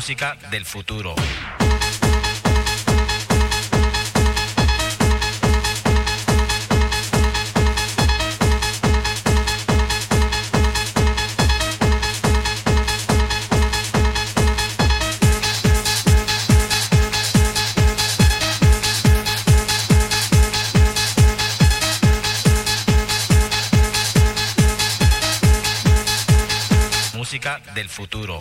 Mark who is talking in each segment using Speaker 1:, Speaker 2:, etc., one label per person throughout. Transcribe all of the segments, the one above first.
Speaker 1: Música del futuro. Música del futuro.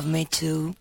Speaker 2: love
Speaker 3: me too.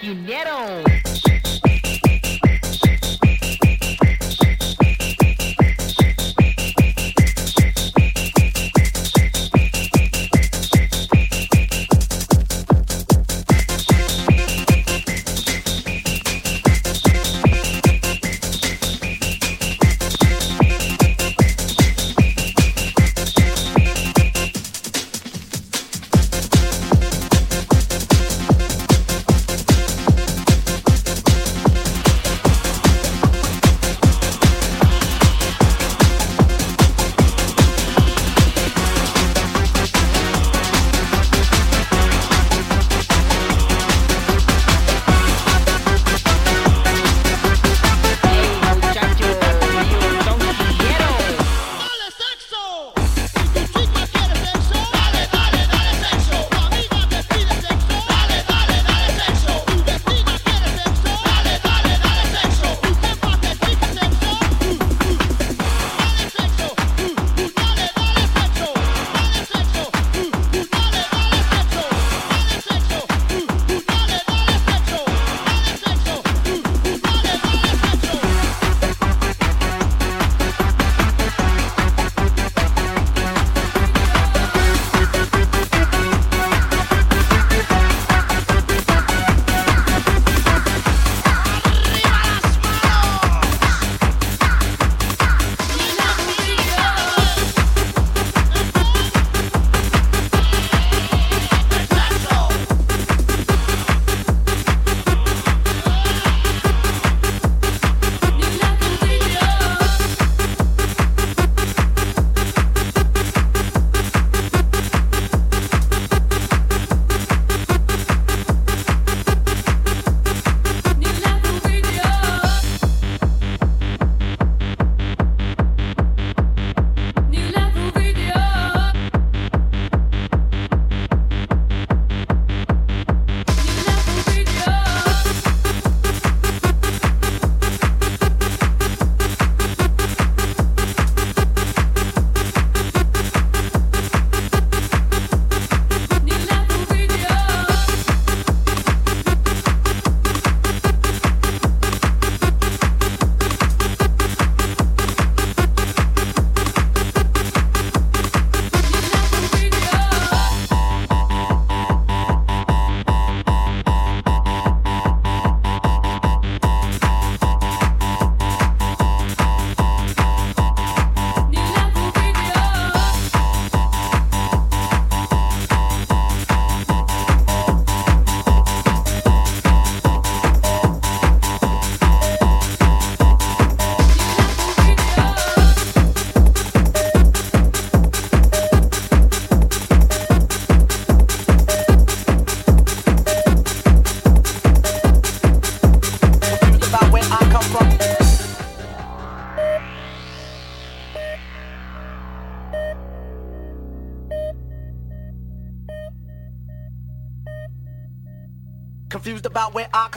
Speaker 3: Yo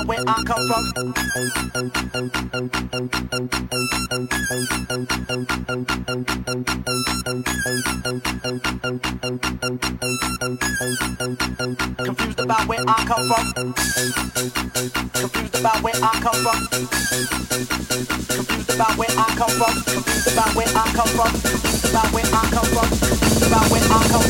Speaker 4: from where I come from. Confused about where I come from. Confused about where I come from. Confused about where I come from. Confused about where I come from. Confused about where I come from. Confused about where I come from.